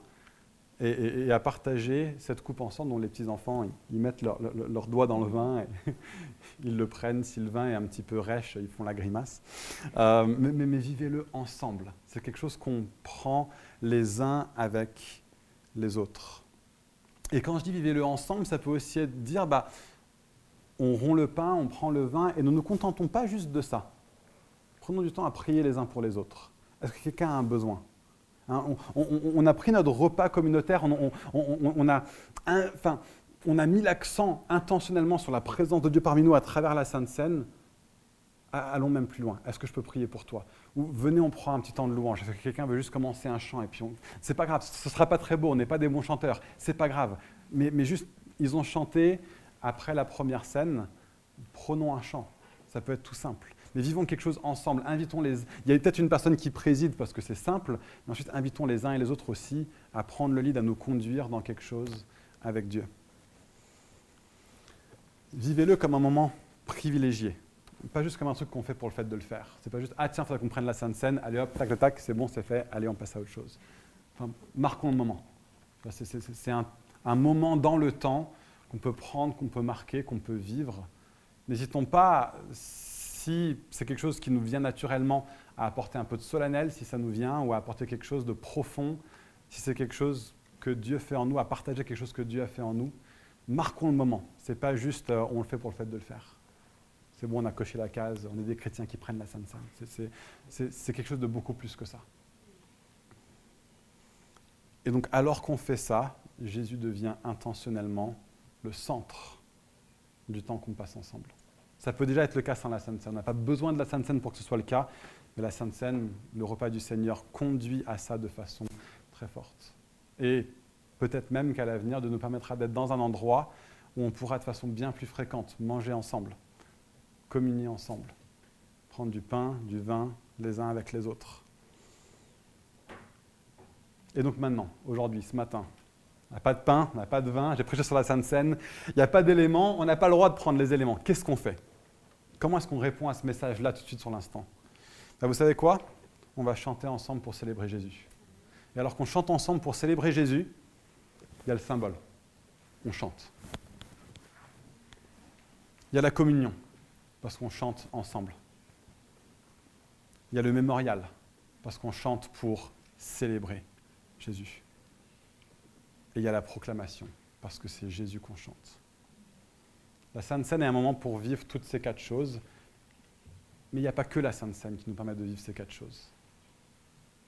et, à partager cette coupe ensemble dont les petits-enfants, ils, mettent leurs leur, doigts dans le vin, [LAUGHS] ils le prennent, si le vin est un petit peu rêche, ils font la grimace. Euh, mais, mais, vivez-le ensemble. C'est quelque chose qu'on prend les uns avec les autres. Et quand je dis vivez-le ensemble, ça peut aussi être dire, bah, on rompt le pain, on prend le vin, et nous ne nous contentons pas juste de ça. Prenons du temps à prier les uns pour les autres. Est-ce que quelqu'un a un besoin? Hein, on, a pris notre repas communautaire, on, a, enfin, on mis l'accent intentionnellement sur la présence de Dieu parmi nous à travers la Sainte Seine. Allons même plus loin. Est-ce que je peux prier pour toi? Ou venez, on prend un petit temps de louange. Est-ce que quelqu'un veut juste commencer un chant et puis c'est pas grave. Ce sera pas très beau. On n'est pas des bons chanteurs. C'est pas grave. Mais juste, ils ont chanté après la première scène. Prenons un chant. Ça peut être tout simple mais vivons quelque chose ensemble. Invitons les. Il y a peut-être une personne qui préside parce que c'est simple, mais ensuite invitons les uns et les autres aussi à prendre le lead, à nous conduire dans quelque chose avec Dieu. Vivez-le comme un moment privilégié, pas juste comme un truc qu'on fait pour le fait de le faire. C'est pas juste ah tiens, il faudrait qu'on prenne la Sainte Seine, allez hop, tac, tac, c'est bon, c'est fait, allez, on passe à autre chose. Marquons le moment. C'est un, un moment dans le temps qu'on peut prendre, qu'on peut marquer, qu'on peut vivre. N'hésitons pas, si c'est quelque chose qui nous vient naturellement à apporter un peu de solennel, si ça nous vient, ou à apporter quelque chose de profond, si c'est quelque chose que Dieu fait en nous, à partager quelque chose que Dieu a fait en nous, marquons le moment. Ce n'est pas juste euh, on le fait pour le fait de le faire. C'est bon, on a coché la case, on est des chrétiens qui prennent la Sainte Sainte. C'est quelque chose de beaucoup plus que ça. Et donc, alors qu'on fait ça, Jésus devient intentionnellement le centre du temps qu'on passe ensemble. Ça peut déjà être le cas sans la Sainte Seine. On n'a pas besoin de la Sainte Seine pour que ce soit le cas, mais la Sainte Seine, le repas du Seigneur, conduit à ça de façon très forte. Et peut-être même qu'à l'avenir, de nous permettra d'être dans un endroit où on pourra de façon bien plus fréquente manger ensemble, communier ensemble, prendre du pain, du vin, les uns avec les autres. Et donc maintenant, aujourd'hui, ce matin, on n'a pas de pain, on n'a pas de vin, j'ai prêché sur la Sainte Seine, il n'y a pas d'éléments, on n'a pas le droit de prendre les éléments. Qu'est-ce qu'on fait? Comment est-ce qu'on répond à ce message-là tout de suite sur l'instant ben, Vous savez quoi? On va chanter ensemble pour célébrer Jésus. Et alors qu'on chante ensemble pour célébrer Jésus, il y a le symbole. On chante. Il y a la communion, parce qu'on chante ensemble. Il y a le mémorial, parce qu'on chante pour célébrer Jésus. Et il y a la proclamation, parce que c'est Jésus qu'on chante. La Sainte Seine est un moment pour vivre toutes ces quatre choses, mais il n'y a pas que la Sainte Seine qui nous permet de vivre ces quatre choses.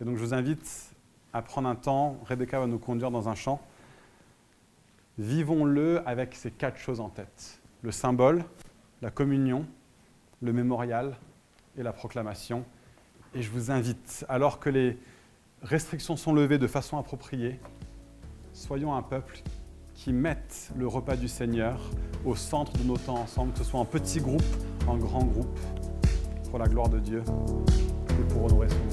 Et donc je vous invite à prendre un temps, Rebecca va nous conduire dans un champ. Vivons-le avec ces quatre choses en tête. Le symbole, la communion, le mémorial et la proclamation. Et je vous invite, alors que les restrictions sont levées de façon appropriée, soyons un peuple qui mettent le repas du Seigneur au centre de nos temps ensemble, que ce soit en petits groupes, en grands groupes, pour la gloire de Dieu et pour honorer son nom.